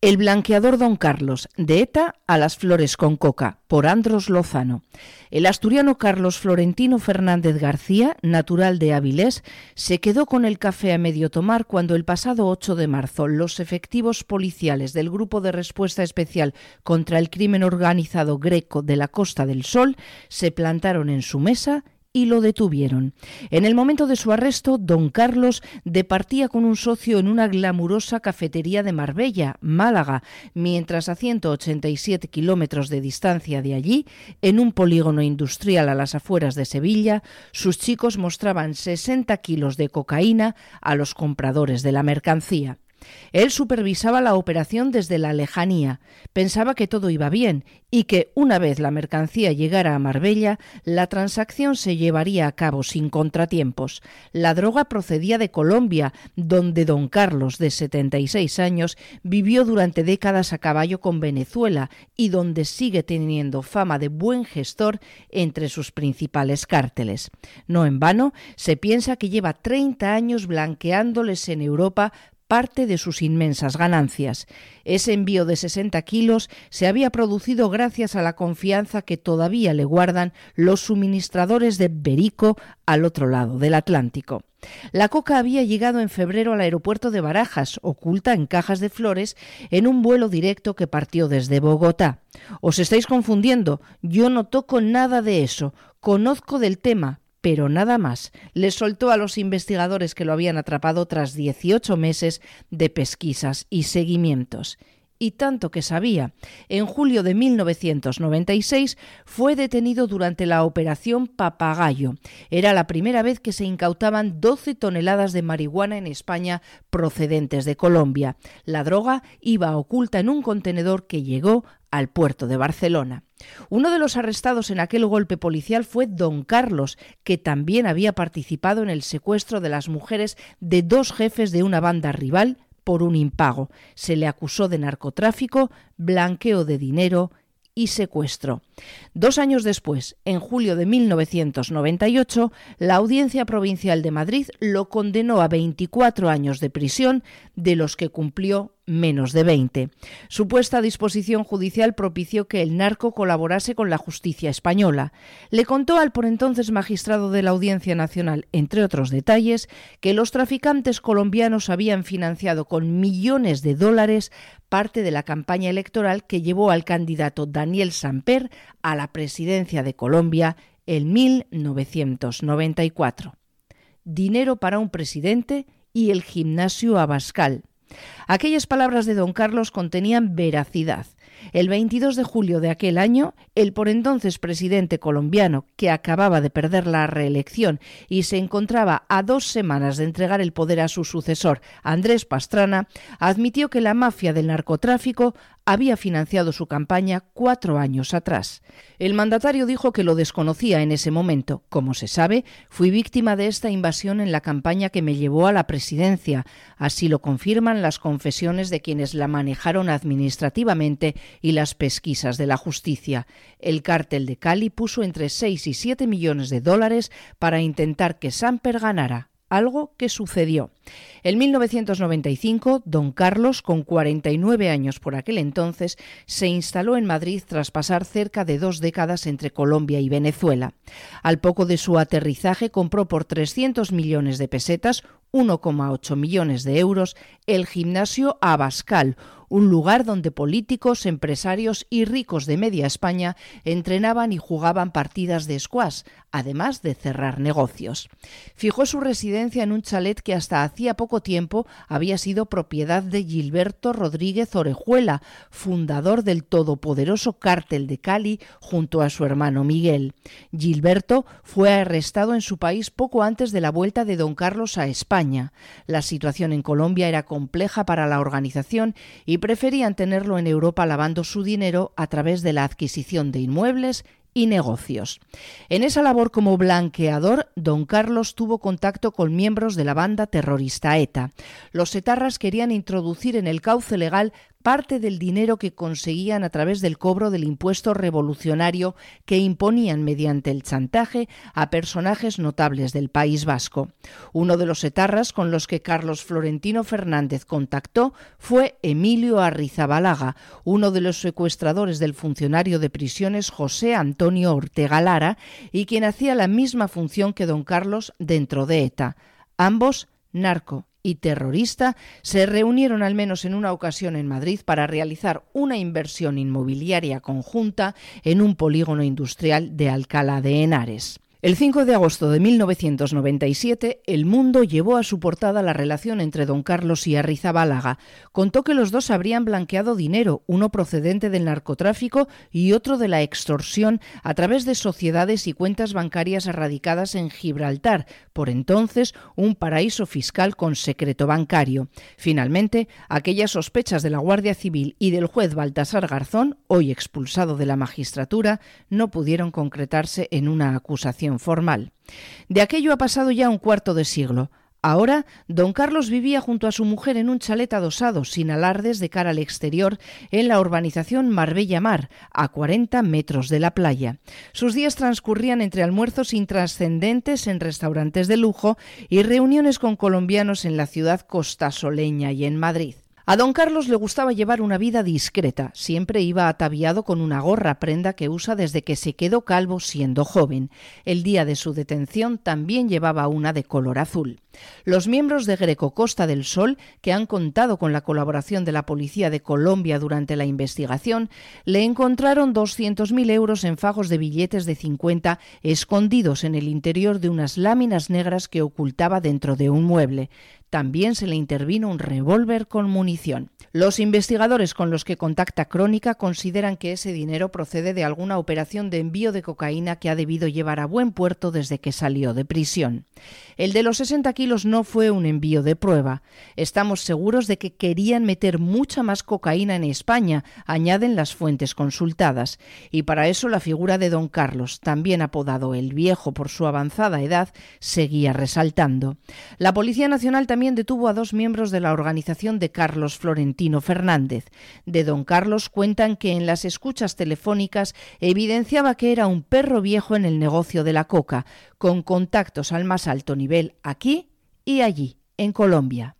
El blanqueador Don Carlos, de ETA a las flores con coca, por Andros Lozano. El asturiano Carlos Florentino Fernández García, natural de Avilés, se quedó con el café a medio tomar cuando el pasado 8 de marzo los efectivos policiales del Grupo de Respuesta Especial contra el Crimen Organizado Greco de la Costa del Sol se plantaron en su mesa y lo detuvieron. En el momento de su arresto, don Carlos departía con un socio en una glamurosa cafetería de Marbella, Málaga, mientras a 187 kilómetros de distancia de allí, en un polígono industrial a las afueras de Sevilla, sus chicos mostraban 60 kilos de cocaína a los compradores de la mercancía. Él supervisaba la operación desde la lejanía, pensaba que todo iba bien y que una vez la mercancía llegara a Marbella, la transacción se llevaría a cabo sin contratiempos. La droga procedía de Colombia, donde don Carlos, de 76 años, vivió durante décadas a caballo con Venezuela y donde sigue teniendo fama de buen gestor entre sus principales cárteles. No en vano, se piensa que lleva 30 años blanqueándoles en Europa parte de sus inmensas ganancias. Ese envío de 60 kilos se había producido gracias a la confianza que todavía le guardan los suministradores de Berico al otro lado del Atlántico. La coca había llegado en febrero al aeropuerto de Barajas, oculta en cajas de flores, en un vuelo directo que partió desde Bogotá. Os estáis confundiendo, yo no toco nada de eso, conozco del tema, pero nada más. Le soltó a los investigadores que lo habían atrapado tras 18 meses de pesquisas y seguimientos. Y tanto que sabía, en julio de 1996 fue detenido durante la Operación Papagayo. Era la primera vez que se incautaban 12 toneladas de marihuana en España procedentes de Colombia. La droga iba oculta en un contenedor que llegó al puerto de Barcelona. Uno de los arrestados en aquel golpe policial fue don Carlos, que también había participado en el secuestro de las mujeres de dos jefes de una banda rival por un impago. Se le acusó de narcotráfico, blanqueo de dinero y secuestro. Dos años después, en julio de 1998, la Audiencia Provincial de Madrid lo condenó a 24 años de prisión, de los que cumplió menos de 20. Supuesta disposición judicial propició que el narco colaborase con la justicia española. Le contó al por entonces magistrado de la Audiencia Nacional, entre otros detalles, que los traficantes colombianos habían financiado con millones de dólares parte de la campaña electoral que llevó al candidato Daniel Samper a la presidencia de Colombia en 1994. Dinero para un presidente y el gimnasio Abascal. Aquellas palabras de don Carlos contenían veracidad. El 22 de julio de aquel año, el por entonces presidente colombiano, que acababa de perder la reelección y se encontraba a dos semanas de entregar el poder a su sucesor, Andrés Pastrana, admitió que la mafia del narcotráfico había financiado su campaña cuatro años atrás. El mandatario dijo que lo desconocía en ese momento. Como se sabe, fui víctima de esta invasión en la campaña que me llevó a la presidencia. Así lo confirman las confesiones de quienes la manejaron administrativamente y las pesquisas de la justicia. El cártel de Cali puso entre 6 y 7 millones de dólares para intentar que Samper ganara algo que sucedió. En 1995, don Carlos, con 49 años por aquel entonces, se instaló en Madrid tras pasar cerca de dos décadas entre Colombia y Venezuela. Al poco de su aterrizaje compró por 300 millones de pesetas 1,8 millones de euros el gimnasio Abascal, un lugar donde políticos, empresarios y ricos de media España entrenaban y jugaban partidas de squash, además de cerrar negocios. Fijó su residencia en un chalet que hasta hacía poco tiempo había sido propiedad de Gilberto Rodríguez Orejuela, fundador del todopoderoso cártel de Cali junto a su hermano Miguel. Gilberto fue arrestado en su país poco antes de la vuelta de don Carlos a España. La situación en Colombia era compleja para la organización y preferían tenerlo en Europa lavando su dinero a través de la adquisición de inmuebles y negocios. En esa labor como blanqueador, don Carlos tuvo contacto con miembros de la banda terrorista ETA. Los etarras querían introducir en el cauce legal parte del dinero que conseguían a través del cobro del impuesto revolucionario que imponían mediante el chantaje a personajes notables del País Vasco. Uno de los etarras con los que Carlos Florentino Fernández contactó fue Emilio Arrizabalaga, uno de los secuestradores del funcionario de prisiones José Antonio Ortega Lara y quien hacía la misma función que don Carlos dentro de ETA. Ambos narco y terrorista se reunieron al menos en una ocasión en Madrid para realizar una inversión inmobiliaria conjunta en un polígono industrial de Alcalá de Henares. El 5 de agosto de 1997, El Mundo llevó a su portada la relación entre don Carlos y Arrizabálaga. Contó que los dos habrían blanqueado dinero, uno procedente del narcotráfico y otro de la extorsión, a través de sociedades y cuentas bancarias radicadas en Gibraltar, por entonces un paraíso fiscal con secreto bancario. Finalmente, aquellas sospechas de la Guardia Civil y del juez Baltasar Garzón, hoy expulsado de la magistratura, no pudieron concretarse en una acusación formal. De aquello ha pasado ya un cuarto de siglo. Ahora, don Carlos vivía junto a su mujer en un chalet adosado, sin alardes de cara al exterior, en la urbanización Marbella Mar, a 40 metros de la playa. Sus días transcurrían entre almuerzos intrascendentes en restaurantes de lujo y reuniones con colombianos en la ciudad costasoleña y en Madrid. A don Carlos le gustaba llevar una vida discreta, siempre iba ataviado con una gorra, prenda que usa desde que se quedó calvo siendo joven. El día de su detención también llevaba una de color azul. Los miembros de Greco Costa del Sol, que han contado con la colaboración de la Policía de Colombia durante la investigación, le encontraron 200.000 euros en fajos de billetes de 50 escondidos en el interior de unas láminas negras que ocultaba dentro de un mueble. También se le intervino un revólver con munición. Los investigadores con los que contacta Crónica consideran que ese dinero procede de alguna operación de envío de cocaína que ha debido llevar a buen puerto desde que salió de prisión. El de los 60 kilos no fue un envío de prueba. Estamos seguros de que querían meter mucha más cocaína en España, añaden las fuentes consultadas. Y para eso la figura de don Carlos, también apodado el Viejo por su avanzada edad, seguía resaltando. La Policía Nacional también también detuvo a dos miembros de la organización de Carlos Florentino Fernández. De don Carlos cuentan que en las escuchas telefónicas evidenciaba que era un perro viejo en el negocio de la coca, con contactos al más alto nivel aquí y allí, en Colombia.